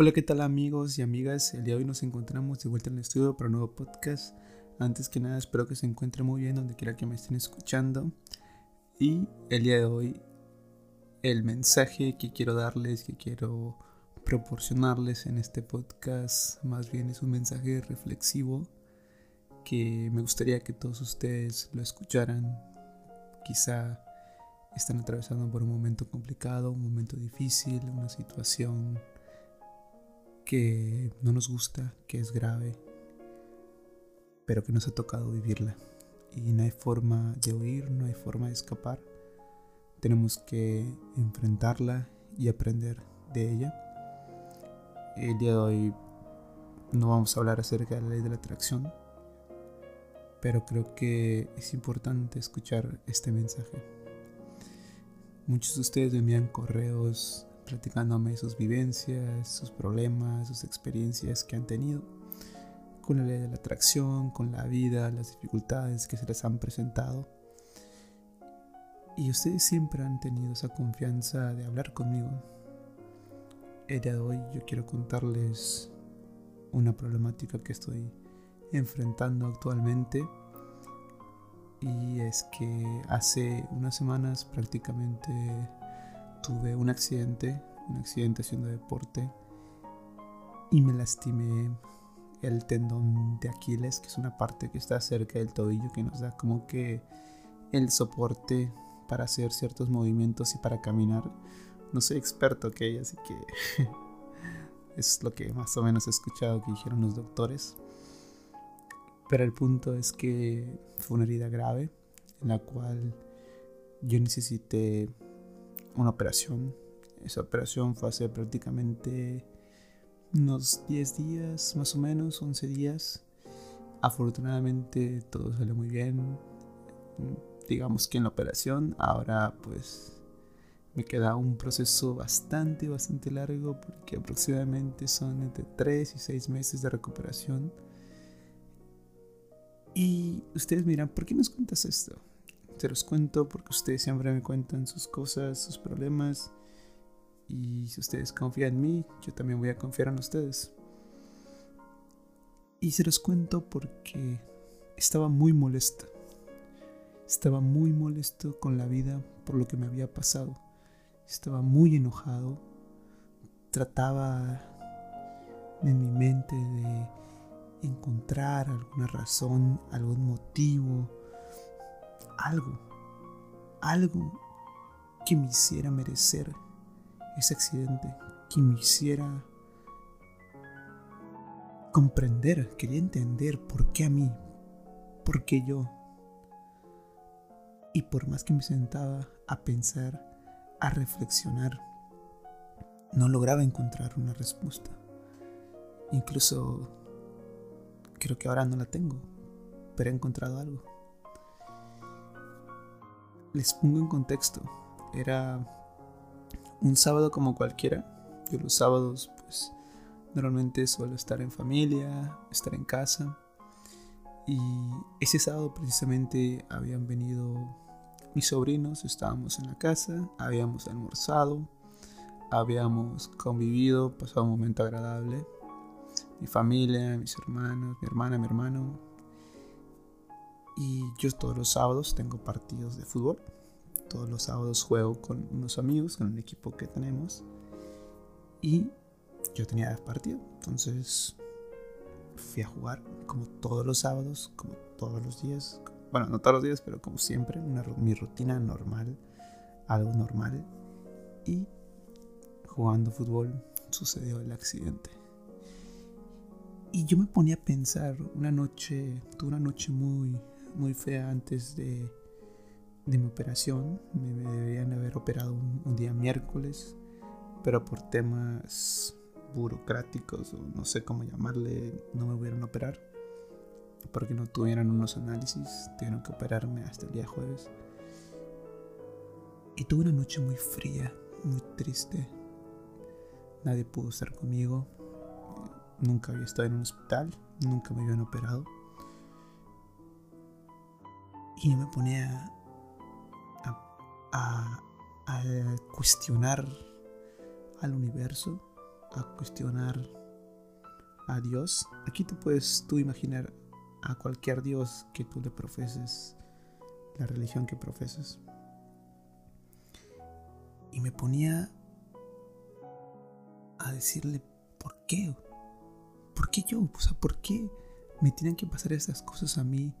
Hola, ¿qué tal amigos y amigas? El día de hoy nos encontramos de vuelta en el estudio para un nuevo podcast. Antes que nada, espero que se encuentren muy bien donde quiera que me estén escuchando. Y el día de hoy, el mensaje que quiero darles, que quiero proporcionarles en este podcast, más bien es un mensaje reflexivo que me gustaría que todos ustedes lo escucharan. Quizá están atravesando por un momento complicado, un momento difícil, una situación que no nos gusta, que es grave, pero que nos ha tocado vivirla. Y no hay forma de huir, no hay forma de escapar. Tenemos que enfrentarla y aprender de ella. El día de hoy no vamos a hablar acerca de la ley de la atracción, pero creo que es importante escuchar este mensaje. Muchos de ustedes me envían correos platicándome sus vivencias, sus problemas, sus experiencias que han tenido con la ley de la atracción, con la vida, las dificultades que se les han presentado. Y ustedes siempre han tenido esa confianza de hablar conmigo. El día de hoy yo quiero contarles una problemática que estoy enfrentando actualmente. Y es que hace unas semanas prácticamente tuve un accidente, un accidente haciendo deporte y me lastimé el tendón de Aquiles, que es una parte que está cerca del tobillo que nos da como que el soporte para hacer ciertos movimientos y para caminar. No soy experto que así que es lo que más o menos he escuchado que dijeron los doctores. Pero el punto es que fue una herida grave en la cual yo necesité una operación. Esa operación fue hace prácticamente unos 10 días, más o menos, 11 días. Afortunadamente todo salió muy bien. Digamos que en la operación ahora pues me queda un proceso bastante, bastante largo porque aproximadamente son entre 3 y 6 meses de recuperación. Y ustedes miran, ¿por qué nos cuentas esto? Te los cuento porque ustedes siempre me cuentan sus cosas, sus problemas. Y si ustedes confían en mí, yo también voy a confiar en ustedes. Y se los cuento porque estaba muy molesto. Estaba muy molesto con la vida por lo que me había pasado. Estaba muy enojado. Trataba en mi mente de encontrar alguna razón, algún motivo algo, algo que me hiciera merecer ese accidente, que me hiciera comprender, quería entender por qué a mí, por qué yo. Y por más que me sentaba a pensar, a reflexionar, no lograba encontrar una respuesta. Incluso creo que ahora no la tengo, pero he encontrado algo les pongo en contexto. Era un sábado como cualquiera. Yo los sábados pues normalmente suelo estar en familia, estar en casa. Y ese sábado precisamente habían venido mis sobrinos, estábamos en la casa, habíamos almorzado, habíamos convivido, pasado un momento agradable. Mi familia, mis hermanos, mi hermana, mi hermano, y yo todos los sábados tengo partidos de fútbol. Todos los sábados juego con unos amigos, con un equipo que tenemos. Y yo tenía partido. Entonces fui a jugar como todos los sábados, como todos los días. Bueno, no todos los días, pero como siempre, una, mi rutina normal, algo normal. Y jugando fútbol sucedió el accidente. Y yo me ponía a pensar una noche, tuve una noche muy, muy fea antes de, de mi operación. Me, deberían haber operado un, día miércoles, pero por temas burocráticos o no sé cómo llamarle, no me pudieron operar porque no tuvieron unos análisis, tuvieron que operarme hasta el día jueves. Y tuve una noche muy fría, muy triste. Nadie pudo estar conmigo. Nunca había estado en un hospital, nunca me habían operado. Y me ponía a, cuestionar al universo, a cuestionar a Dios, aquí tú puedes tú imaginar a cualquier Dios que tú le profeses, la religión que profeses. Y me ponía a decirle, ¿por qué? ¿Por qué yo? O sea, ¿por qué me tienen que pasar estas cosas a mí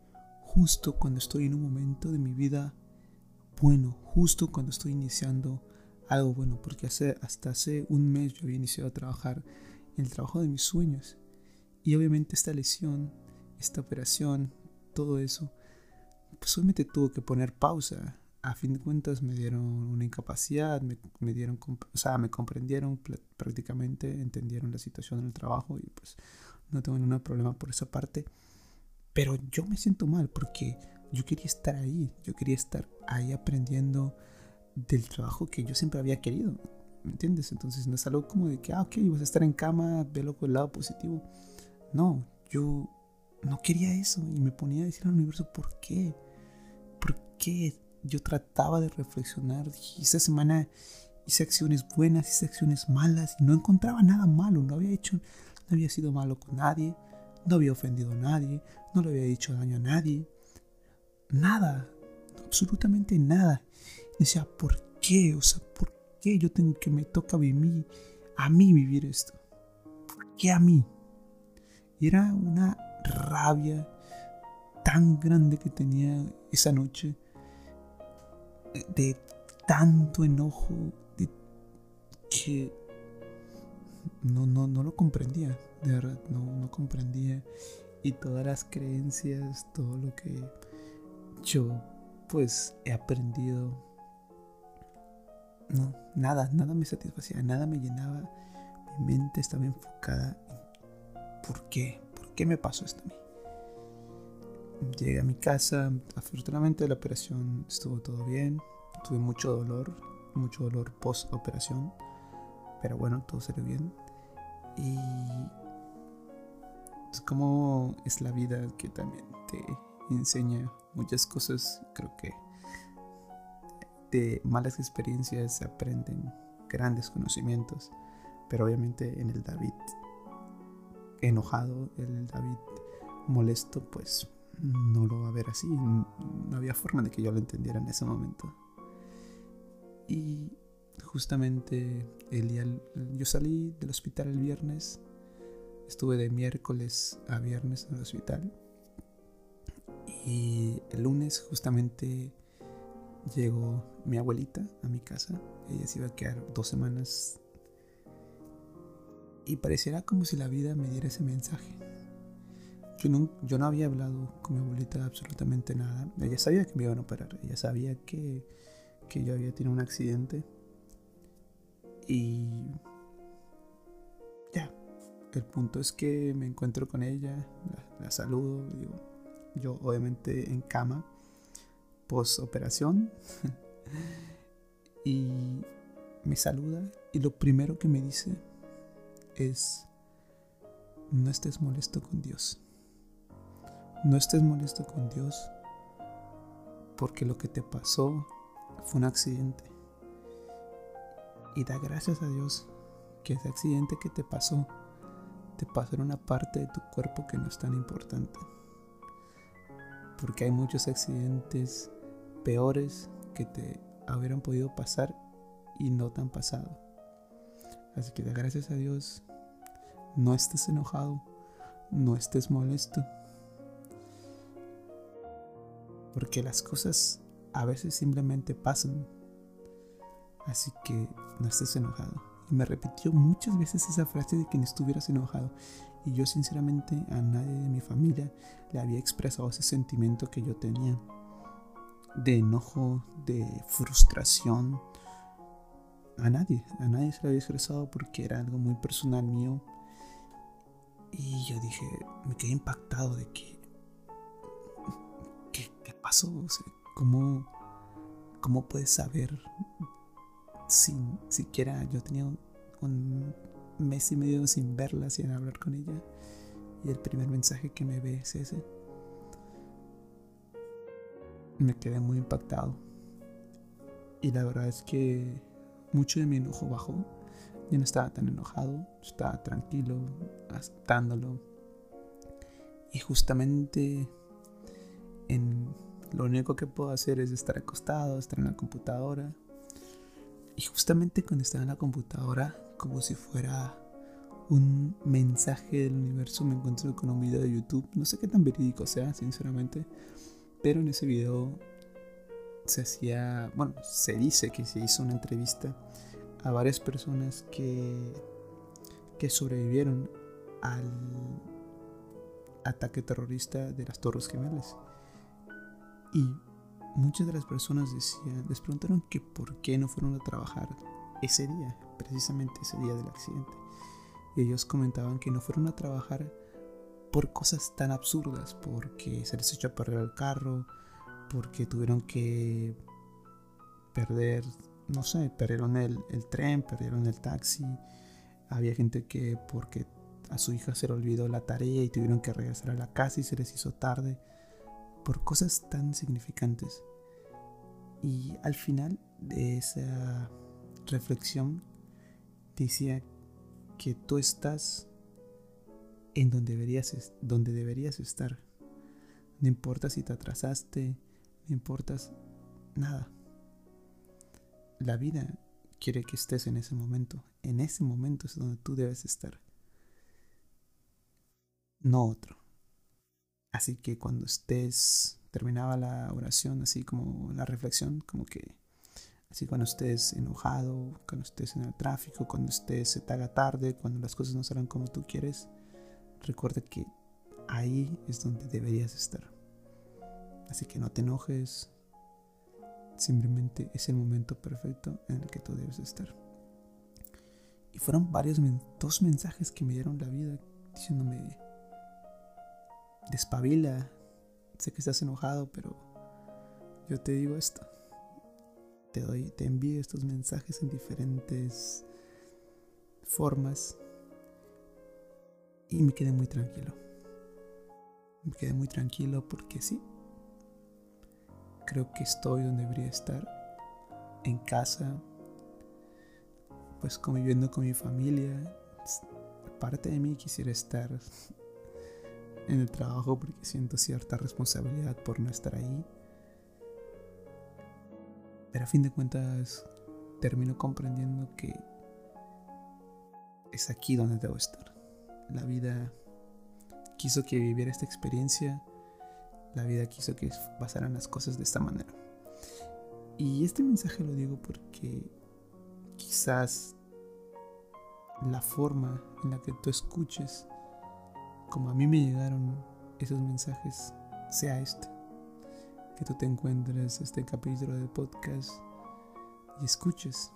justo cuando estoy en un momento de mi vida bueno, justo cuando estoy iniciando algo bueno? Porque hace, hasta hace un mes yo había iniciado a trabajar en el trabajo de mis sueños. Y obviamente esta lesión, esta operación, todo eso, pues obviamente tuvo que poner pausa a fin de cuentas me dieron una incapacidad, me, dieron, o sea, me comprendieron prácticamente, entendieron la situación en el trabajo y pues no tengo ningún problema por esa parte. Pero yo me siento mal porque yo quería estar ahí, yo quería estar ahí aprendiendo del trabajo que yo siempre había querido, ¿me entiendes? Entonces no es algo como de que, ah, ok, vas a estar en cama, velo con el lado positivo. No, yo no quería eso y me ponía a decir al universo, ¿por qué? ¿Por qué? yo trataba de reflexionar. Esta semana hice acciones buenas, hice acciones malas y no encontraba nada malo. No había hecho, no había sido malo con nadie, no había ofendido a nadie, no le había hecho daño a nadie. Nada, absolutamente nada. Decía, ¿por qué? O sea, ¿por qué yo tengo que me toca vivir, a mí vivir esto? ¿Por qué a mí? Y era una rabia tan grande que tenía esa noche de tanto enojo de que no, no, no lo comprendía, de verdad, no, no comprendía. Y todas las creencias, todo lo que yo pues he aprendido, no, nada, nada me satisfacía, nada me llenaba. Mi mente estaba enfocada en por qué, por qué me pasó esto a mí. Llegué a mi casa, afortunadamente la operación estuvo todo bien, tuve mucho dolor, mucho dolor post operación, pero bueno, todo salió bien. Y es como es la vida que también te enseña muchas cosas, creo que de malas experiencias se aprenden grandes conocimientos, pero obviamente en el David enojado, el David molesto, pues no lo va a ver así. No había forma de que yo lo entendiera en ese momento. Y justamente el día, yo salí del hospital el viernes, estuve de miércoles a viernes en el hospital. Y el lunes justamente llegó mi abuelita a mi casa. Ella se iba a quedar dos semanas. Y pareciera como si la vida me diera ese mensaje yo no, yo no había hablado con mi abuelita absolutamente nada. Ella sabía que me iban a operar. Ella sabía que, que yo había tenido un accidente. Y ya. El punto es que me encuentro con ella, la, saludo. Digo, yo obviamente en cama, post operación. y me saluda y lo primero que me dice es, no estés molesto con Dios. No estés molesto con Dios porque lo que te pasó fue un accidente. Y da gracias a Dios que ese accidente que te pasó te pasó en una parte de tu cuerpo que no es tan importante. Porque hay muchos accidentes peores que te hubieran podido pasar y no te han pasado. Así que gracias a Dios. No estés enojado, no estés molesto porque las cosas a veces simplemente pasan. Así que no estés enojado. Y me repitió muchas veces esa frase de que no estuvieras enojado. Y yo sinceramente a nadie de mi familia le había expresado ese sentimiento que yo tenía. De enojo, de frustración. A nadie, a nadie se lo había expresado porque era algo muy personal mío. Y yo dije, me quedé impactado de que pasó? ¿cómo, ¿Cómo puedes saber sin siquiera yo tenía un, mes y medio sin verla, sin hablar con ella? Y el primer mensaje que me ve es ese. Me quedé muy impactado. Y la verdad es que mucho de mi enojo bajó. Ya no estaba tan enojado, estaba tranquilo, aceptándolo. Y justamente en lo único que puedo hacer es estar acostado, estar en la computadora. Y justamente cuando estaba en la computadora, como si fuera un mensaje del universo, me encuentro con un video de YouTube. No sé qué tan verídico sea, sinceramente. Pero en ese video se hacía, bueno, se dice que se hizo una entrevista a varias personas que, que sobrevivieron al ataque terrorista de las Torres Gemelas. Y muchas de las personas decían, les preguntaron que por qué no fueron a trabajar ese día, precisamente ese día del accidente. Y ellos comentaban que no fueron a trabajar por cosas tan absurdas, porque se les echó a perder el carro, porque tuvieron que perder, no sé, perdieron el, el tren, perdieron el taxi. Había gente que porque a su hija se le olvidó la tarea y tuvieron que regresar a la casa y se les hizo tarde por cosas tan significantes. Y al final de esa reflexión decía que tú estás en donde deberías, donde deberías estar. No importa si te atrasaste, no importa nada. La vida quiere que estés en ese momento. En ese momento es donde tú debes estar. No otro. Así que cuando estés, terminaba la oración, así como la reflexión, como que, así cuando estés enojado, cuando estés en el tráfico, cuando estés, se te tarde, cuando las cosas no salgan como tú quieres, recuerda que ahí es donde deberías estar. Así que no te enojes, simplemente es el momento perfecto en el que tú debes estar. Y fueron varios, dos mensajes que me dieron la vida diciéndome, despabila. Sé que estás enojado, pero yo te digo esto. Te doy, te envío estos mensajes en diferentes formas y me quedé muy tranquilo. Me quedé muy tranquilo porque sí. Creo que estoy donde debería estar. En casa. Pues conviviendo con mi familia. Parte de mí quisiera estar en el trabajo porque siento cierta responsabilidad por no estar ahí. Pero a fin de cuentas termino comprendiendo que es aquí donde debo estar. La vida quiso que viviera esta experiencia. La vida quiso que pasaran las cosas de esta manera. Y este mensaje lo digo porque quizás la forma en la que tú escuches como a mí me llegaron esos mensajes, sea este. Que tú te encuentres este capítulo del podcast y escuches,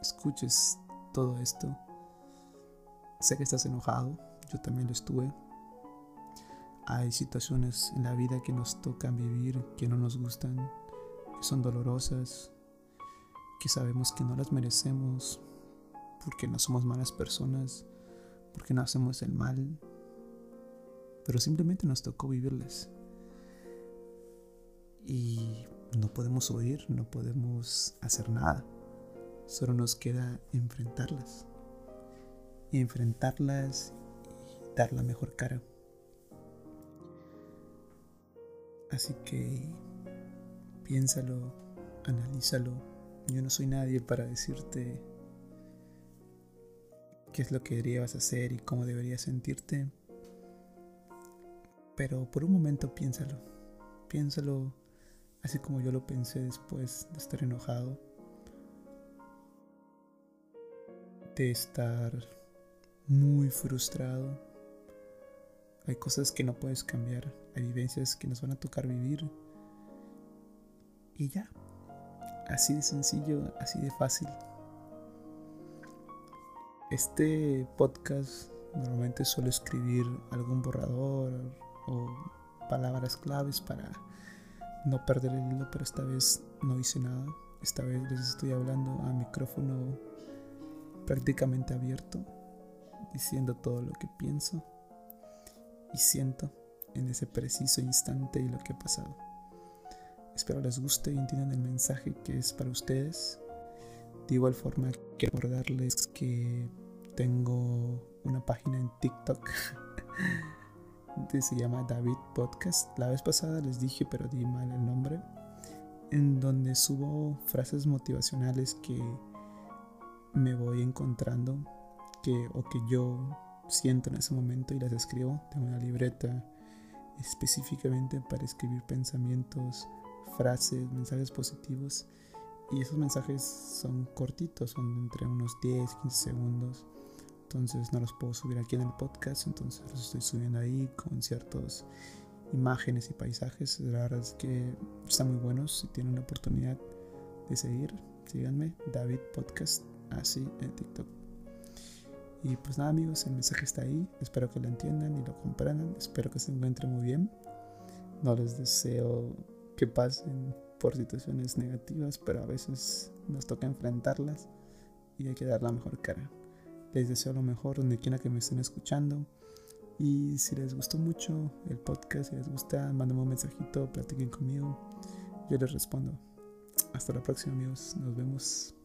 escuches todo esto. Sé que estás enojado, yo también lo estuve. Hay situaciones en la vida que nos tocan vivir, que no nos gustan, que son dolorosas, que sabemos que no las merecemos porque no somos malas personas, porque no hacemos el mal, pero simplemente nos tocó vivirlas. Y no podemos oír, no podemos hacer nada. Solo nos queda enfrentarlas. Enfrentarlas y dar la mejor cara. Así que piénsalo, analízalo. Yo no soy nadie para decirte qué es lo que deberías hacer y cómo deberías sentirte. Pero por un momento piénsalo. Piénsalo así como yo lo pensé después de estar enojado. De estar muy frustrado. Hay cosas que no puedes cambiar. Hay vivencias que nos van a tocar vivir. Y ya. Así de sencillo, así de fácil. Este podcast normalmente suelo escribir algún borrador o palabras claves para no perder el hilo, pero esta vez no hice nada. Esta vez les estoy hablando a micrófono prácticamente abierto, diciendo todo lo que pienso y siento en ese preciso instante y lo que ha pasado. Espero les guste y entiendan el mensaje que es para ustedes. De igual forma, quiero recordarles que tengo una página en TikTok se llama David Podcast. La vez pasada les dije, pero di mal el nombre. En donde subo frases motivacionales que me voy encontrando que, o que yo siento en ese momento y las escribo. Tengo una libreta específicamente para escribir pensamientos, frases, mensajes positivos. Y esos mensajes son cortitos, son entre unos 10, 15 segundos. Entonces no los puedo subir aquí en el podcast, entonces los estoy subiendo ahí con ciertas imágenes y paisajes. La verdad es que están muy buenos. Si tienen la oportunidad de seguir, síganme, David Podcast, así en TikTok. Y pues nada amigos, el mensaje está ahí. Espero que lo entiendan y lo comprendan. Espero que se encuentren muy bien. No les deseo que pasen por situaciones negativas, pero a veces nos toca enfrentarlas y hay que dar la mejor cara. Les deseo lo mejor donde quiera que me estén escuchando. Y si les gustó mucho el podcast, si les gusta, mándenme un mensajito, platiquen conmigo. Yo les respondo. Hasta la próxima amigos. Nos vemos.